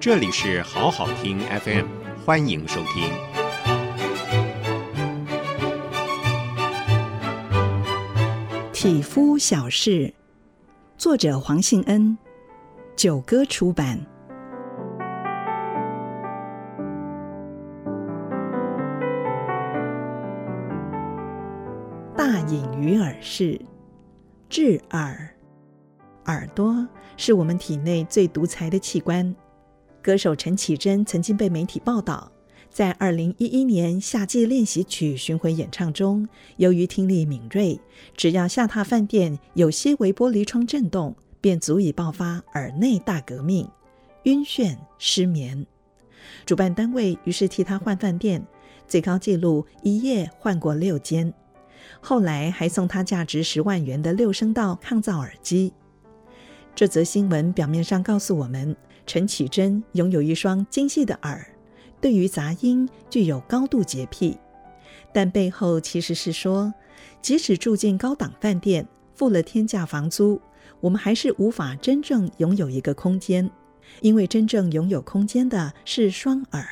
这里是好好听 FM，欢迎收听。体肤小事，作者黄信恩，九歌出版。大隐于耳室，治耳。耳朵是我们体内最独裁的器官。歌手陈绮贞曾经被媒体报道，在二零一一年夏季练习曲巡回演唱中，由于听力敏锐，只要下榻饭店有些微玻璃窗震动，便足以爆发耳内大革命，晕眩失眠。主办单位于是替他换饭店，最高纪录一夜换过六间，后来还送他价值十万元的六声道抗噪耳机。这则新闻表面上告诉我们，陈綺贞拥有一双精细的耳，对于杂音具有高度洁癖。但背后其实是说，即使住进高档饭店，付了天价房租，我们还是无法真正拥有一个空间，因为真正拥有空间的是双耳。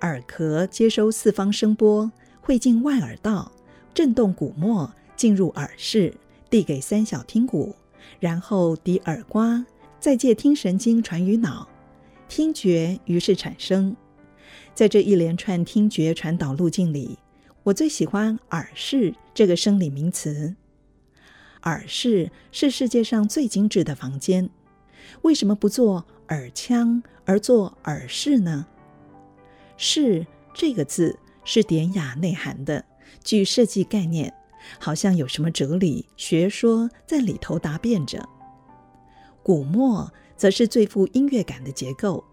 耳壳接收四方声波，汇进外耳道，震动鼓膜，进入耳室，递给三小听骨。然后抵耳蜗，再借听神经传于脑，听觉于是产生。在这一连串听觉传导路径里，我最喜欢“耳室”这个生理名词。耳室是世界上最精致的房间，为什么不做耳腔而做耳室呢？“室”这个字是典雅内涵的，具设计概念。好像有什么哲理学说在里头答辩着。鼓膜则是最富音乐感的结构。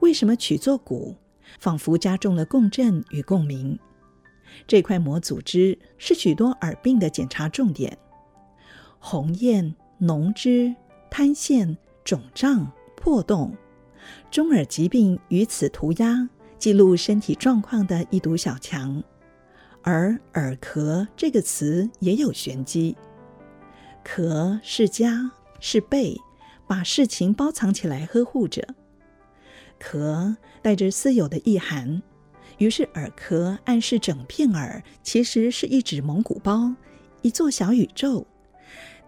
为什么取作鼓？仿佛加重了共振与共鸣。这块膜组织是许多耳病的检查重点：红焰、脓汁、瘫陷、肿胀、破洞，中耳疾病于此涂鸦，记录身体状况的一堵小墙。而耳壳这个词也有玄机，壳是家是被，把事情包藏起来呵护着。壳带着私有的意涵，于是耳壳暗示整片耳其实是一纸蒙古包，一座小宇宙。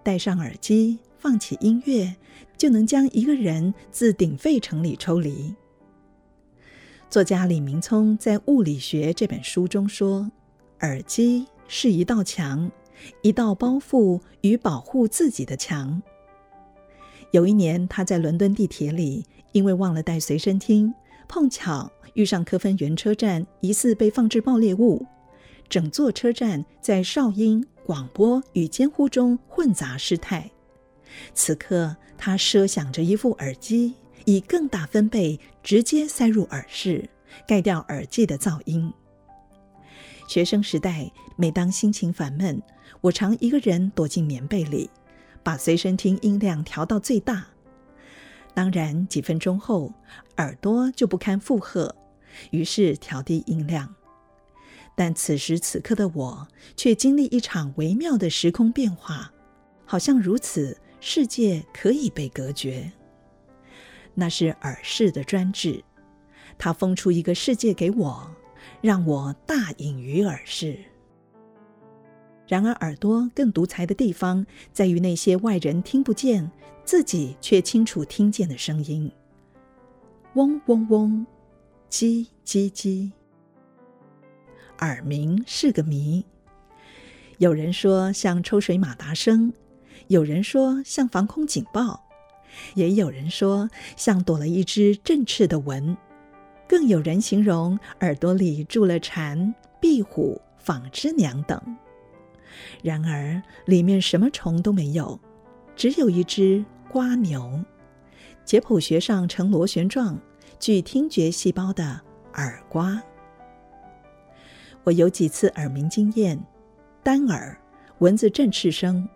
戴上耳机，放起音乐，就能将一个人自鼎沸城里抽离。作家李明聪在《物理学》这本书中说。耳机是一道墙，一道包覆与保护自己的墙。有一年，他在伦敦地铁里，因为忘了带随身听，碰巧遇上科芬园车站疑似被放置爆裂物，整座车站在哨音、广播与监呼中混杂失态。此刻，他设想着一副耳机，以更大分贝直接塞入耳室，盖掉耳机的噪音。学生时代，每当心情烦闷，我常一个人躲进棉被里，把随身听音量调到最大。当然，几分钟后，耳朵就不堪负荷，于是调低音量。但此时此刻的我，却经历一场微妙的时空变化，好像如此，世界可以被隔绝。那是耳饰的专制，它封出一个世界给我。让我大隐于耳室。然而，耳朵更独裁的地方在于那些外人听不见，自己却清楚听见的声音：嗡嗡嗡，叽叽叽。耳鸣是个谜。有人说像抽水马达声，有人说像防空警报，也有人说像躲了一只振翅的蚊。更有人形容耳朵里住了蝉、壁虎、纺织娘等，然而里面什么虫都没有，只有一只瓜牛，解剖学上呈螺旋状，具听觉细胞的耳瓜。我有几次耳鸣经验，单耳，蚊子振翅声，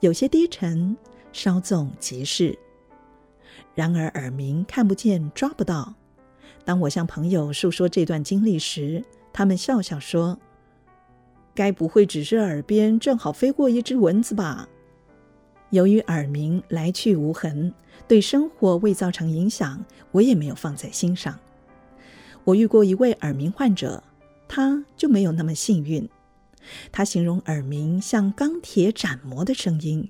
有些低沉，稍纵即逝。然而耳鸣看不见，抓不到。当我向朋友诉说这段经历时，他们笑笑说：“该不会只是耳边正好飞过一只蚊子吧？”由于耳鸣来去无痕，对生活未造成影响，我也没有放在心上。我遇过一位耳鸣患者，他就没有那么幸运。他形容耳鸣像钢铁斩磨的声音，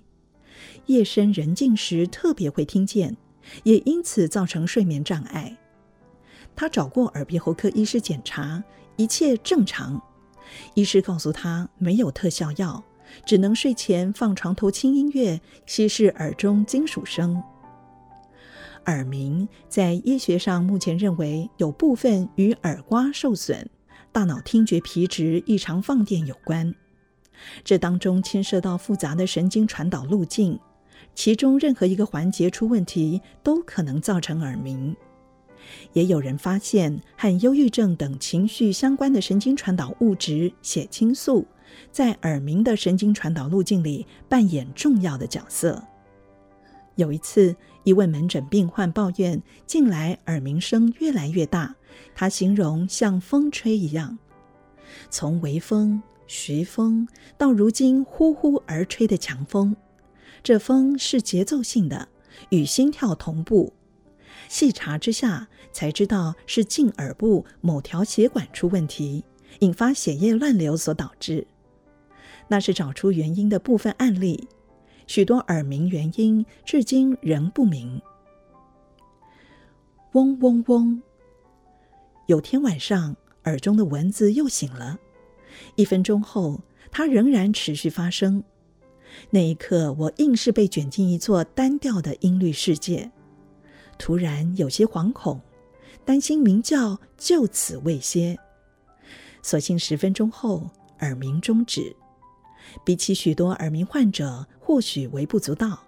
夜深人静时特别会听见，也因此造成睡眠障碍。他找过耳鼻喉科医师检查，一切正常。医师告诉他没有特效药，只能睡前放床头轻音乐，稀释耳中金属声。耳鸣在医学上目前认为有部分与耳蜗受损、大脑听觉皮质异常放电有关。这当中牵涉到复杂的神经传导路径，其中任何一个环节出问题，都可能造成耳鸣。也有人发现和忧郁症等情绪相关的神经传导物质血清素，在耳鸣的神经传导路径里扮演重要的角色。有一次，一位门诊病患抱怨，近来耳鸣声越来越大，他形容像风吹一样，从微风、徐风到如今呼呼而吹的强风，这风是节奏性的，与心跳同步。细查之下，才知道是近耳部某条血管出问题，引发血液乱流所导致。那是找出原因的部分案例，许多耳鸣原因至今仍不明。嗡嗡嗡！有天晚上，耳中的蚊子又醒了。一分钟后，它仍然持续发声。那一刻，我硬是被卷进一座单调的音律世界。突然有些惶恐，担心鸣叫就此未歇。所幸十分钟后耳鸣终止。比起许多耳鸣患者，或许微不足道，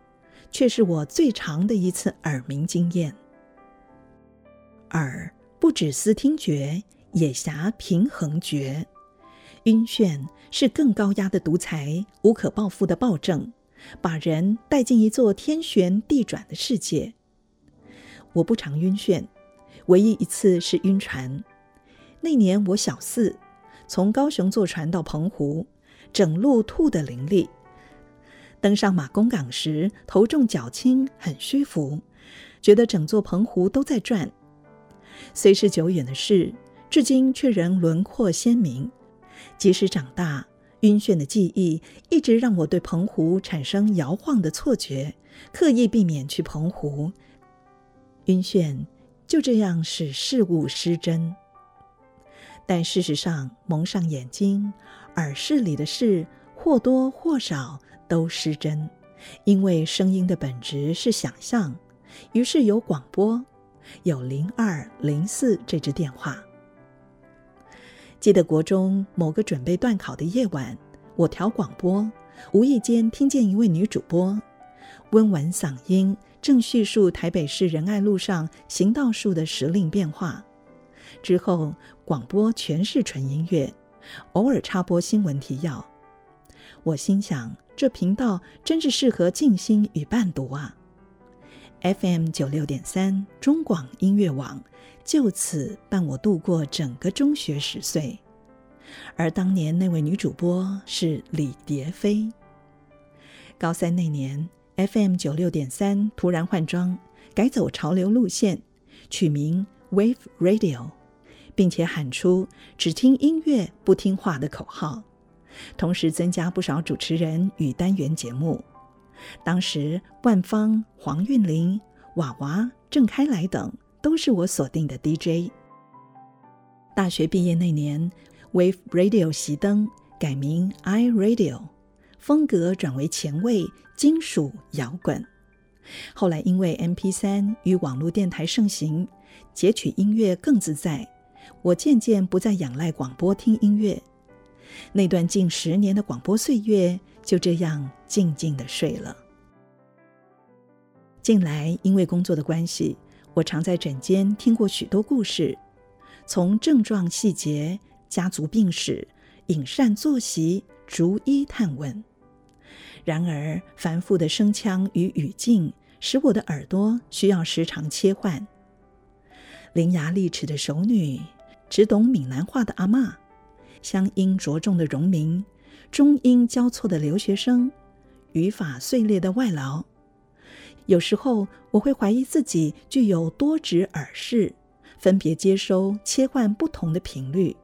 却是我最长的一次耳鸣经验。耳不只思听觉，也辖平衡觉。晕眩是更高压的独裁，无可报复的暴政，把人带进一座天旋地转的世界。我不常晕眩，唯一一次是晕船。那年我小四，从高雄坐船到澎湖，整路吐得淋漓。登上马公港时，头重脚轻，很虚浮，觉得整座澎湖都在转。虽是久远的事，至今却仍轮廓鲜明。即使长大，晕眩的记忆一直让我对澎湖产生摇晃的错觉，刻意避免去澎湖。晕眩就这样使事物失真，但事实上，蒙上眼睛，耳室里的事或多或少都失真，因为声音的本质是想象。于是有广播，有零二零四这支电话。记得国中某个准备段考的夜晚，我调广播，无意间听见一位女主播，温婉嗓音。正叙述台北市仁爱路上行道树的时令变化，之后广播全是纯音乐，偶尔插播新闻提要。我心想，这频道真是适合静心与伴读啊！FM 九六点三中广音乐网就此伴我度过整个中学十岁。而当年那位女主播是李蝶飞。高三那年。FM 九六点三突然换装，改走潮流路线，取名 Wave Radio，并且喊出“只听音乐不听话”的口号，同时增加不少主持人与单元节目。当时万芳、黄韵玲、娃娃、郑开来等都是我锁定的 DJ。大学毕业那年，Wave Radio 熄灯，改名 iRadio。风格转为前卫金属摇滚，后来因为 MP3 与网络电台盛行，截取音乐更自在。我渐渐不再仰赖广播听音乐，那段近十年的广播岁月就这样静静地睡了。近来因为工作的关系，我常在诊间听过许多故事，从症状细节、家族病史、饮膳作息逐一探问。然而，繁复的声腔与语境使我的耳朵需要时常切换。伶牙俐齿的熟女，只懂闽南话的阿嬷，乡音着重的荣民，中英交错的留学生，语法碎裂的外劳。有时候我会怀疑自己具有多指耳饰，分别接收、切换不同的频率。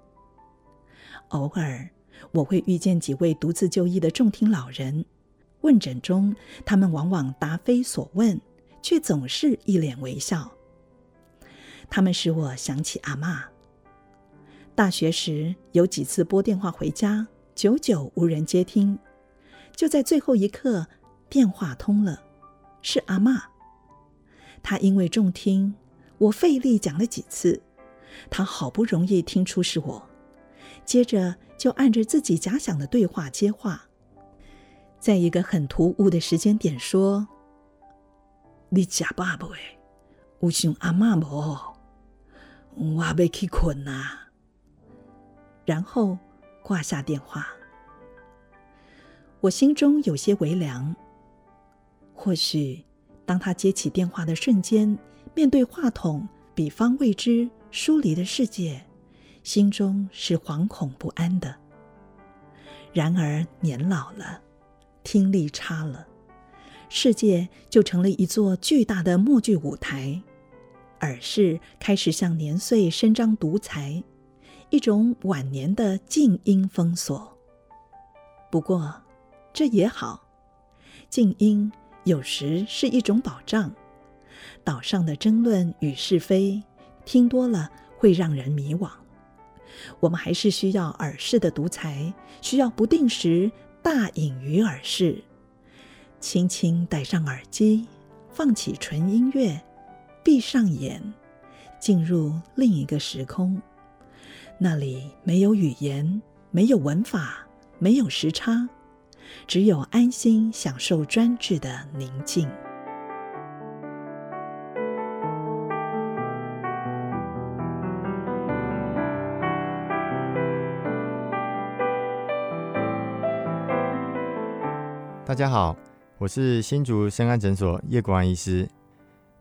偶尔我会遇见几位独自就医的重听老人，问诊中他们往往答非所问，却总是一脸微笑。他们使我想起阿嬷。大学时有几次拨电话回家，久久无人接听，就在最后一刻，电话通了。是阿嬷，她因为重听，我费力讲了几次，她好不容易听出是我，接着就按着自己假想的对话接话，在一个很突兀的时间点说：“你吃饱没？有想阿嬷无？我要去困啊。”然后挂下电话，我心中有些微凉。或许，当他接起电话的瞬间，面对话筒，彼方未知、疏离的世界，心中是惶恐不安的。然而，年老了，听力差了，世界就成了一座巨大的默剧舞台，耳识开始向年岁伸张独裁，一种晚年的静音封锁。不过，这也好，静音。有时是一种保障。岛上的争论与是非，听多了会让人迷惘。我们还是需要耳识的独裁，需要不定时大隐于耳式，轻轻戴上耳机，放起纯音乐，闭上眼，进入另一个时空。那里没有语言，没有文法，没有时差。只有安心享受专注的宁静。大家好，我是新竹深安诊所叶国安医师。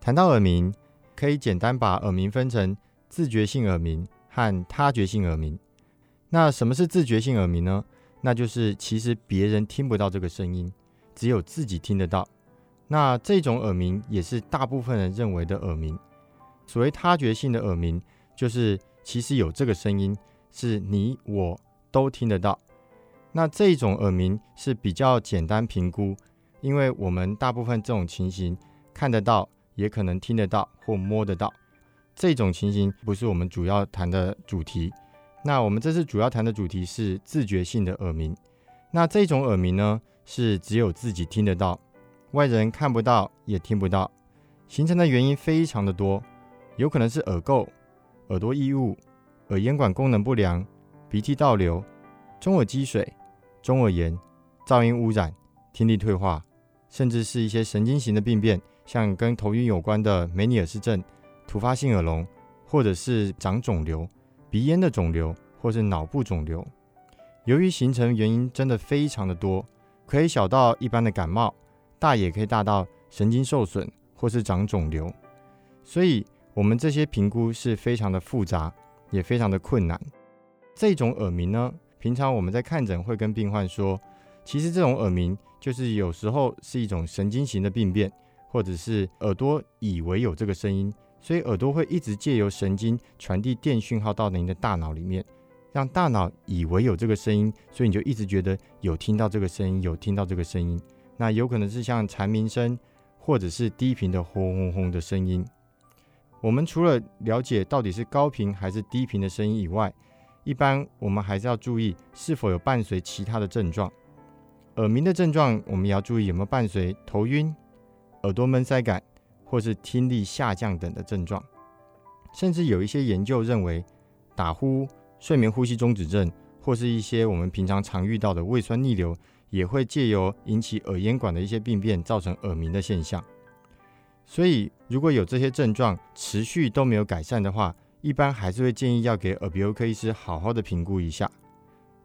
谈到耳鸣，可以简单把耳鸣分成自觉性耳鸣和他觉性耳鸣。那什么是自觉性耳鸣呢？那就是其实别人听不到这个声音，只有自己听得到。那这种耳鸣也是大部分人认为的耳鸣。所谓他觉性的耳鸣，就是其实有这个声音，是你我都听得到。那这种耳鸣是比较简单评估，因为我们大部分这种情形看得到，也可能听得到或摸得到。这种情形不是我们主要谈的主题。那我们这次主要谈的主题是自觉性的耳鸣。那这种耳鸣呢，是只有自己听得到，外人看不到也听不到。形成的原因非常的多，有可能是耳垢、耳朵异物、耳咽管功能不良、鼻涕倒流、中耳积水、中耳炎、噪音污染、听力退化，甚至是一些神经型的病变，像跟头晕有关的梅尼尔氏症、突发性耳聋，或者是长肿瘤。鼻咽的肿瘤或是脑部肿瘤，由于形成原因真的非常的多，可以小到一般的感冒，大也可以大到神经受损或是长肿瘤，所以我们这些评估是非常的复杂，也非常的困难。这种耳鸣呢，平常我们在看诊会跟病患说，其实这种耳鸣就是有时候是一种神经型的病变，或者是耳朵以为有这个声音。所以耳朵会一直借由神经传递电讯号到您的大脑里面，让大脑以为有这个声音，所以你就一直觉得有听到这个声音，有听到这个声音。那有可能是像蝉鸣声，或者是低频的轰轰轰的声音。我们除了了解到底是高频还是低频的声音以外，一般我们还是要注意是否有伴随其他的症状。耳鸣的症状，我们也要注意有没有伴随头晕、耳朵闷塞感。或是听力下降等的症状，甚至有一些研究认为，打呼、睡眠呼吸中止症，或是一些我们平常常遇到的胃酸逆流，也会借由引起耳咽管的一些病变，造成耳鸣的现象。所以，如果有这些症状持续都没有改善的话，一般还是会建议要给耳鼻喉科医师好好的评估一下。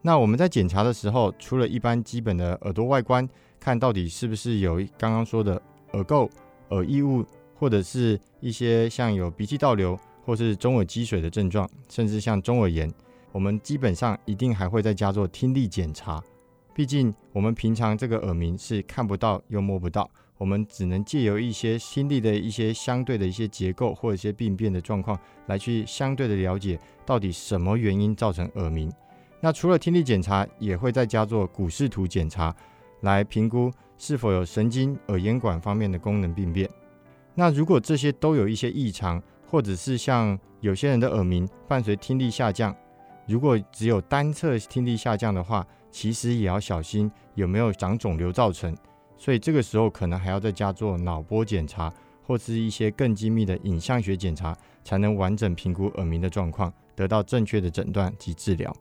那我们在检查的时候，除了一般基本的耳朵外观，看到底是不是有刚刚说的耳垢。耳异物，或者是一些像有鼻涕倒流，或是中耳积水的症状，甚至像中耳炎，我们基本上一定还会在家做听力检查，毕竟我们平常这个耳鸣是看不到又摸不到，我们只能借由一些听力的一些相对的一些结构或者一些病变的状况来去相对的了解到底什么原因造成耳鸣。那除了听力检查，也会再加做古视图检查，来评估是否有神经耳咽管方面的功能病变。那如果这些都有一些异常，或者是像有些人的耳鸣伴随听力下降，如果只有单侧听力下降的话，其实也要小心有没有长肿瘤造成。所以这个时候可能还要再加做脑波检查，或是一些更精密的影像学检查，才能完整评估耳鸣的状况，得到正确的诊断及治疗。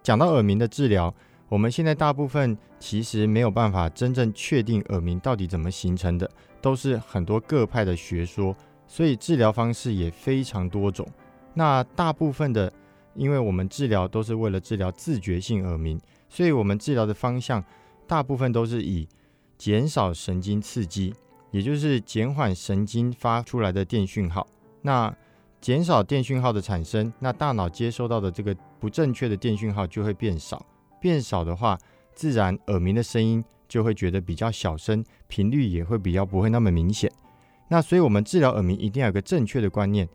讲到耳鸣的治疗，我们现在大部分其实没有办法真正确定耳鸣到底怎么形成的，都是很多各派的学说。所以治疗方式也非常多种。那大部分的，因为我们治疗都是为了治疗自觉性耳鸣，所以我们治疗的方向大部分都是以减少神经刺激，也就是减缓神经发出来的电讯号。那减少电讯号的产生，那大脑接收到的这个不正确的电讯号就会变少。变少的话，自然耳鸣的声音就会觉得比较小声，频率也会比较不会那么明显。那所以，我们治疗耳鸣一定要有个正确的观念。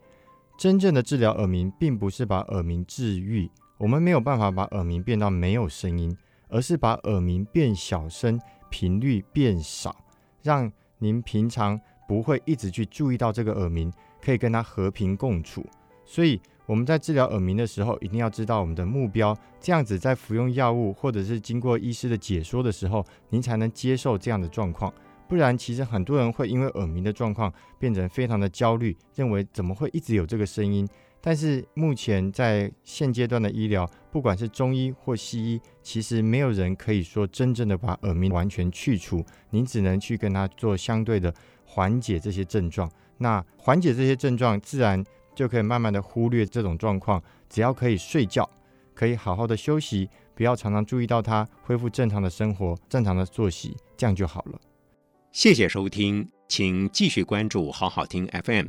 真正的治疗耳鸣，并不是把耳鸣治愈，我们没有办法把耳鸣变到没有声音，而是把耳鸣变小声，频率变少，让您平常不会一直去注意到这个耳鸣，可以跟它和平共处。所以我们在治疗耳鸣的时候，一定要知道我们的目标，这样子在服用药物或者是经过医师的解说的时候，您才能接受这样的状况。不然，其实很多人会因为耳鸣的状况变成非常的焦虑，认为怎么会一直有这个声音？但是目前在现阶段的医疗，不管是中医或西医，其实没有人可以说真正的把耳鸣完全去除。您只能去跟他做相对的缓解这些症状。那缓解这些症状，自然就可以慢慢的忽略这种状况。只要可以睡觉，可以好好的休息，不要常常注意到他，恢复正常的生活、正常的作息，这样就好了。谢谢收听，请继续关注好好听 FM，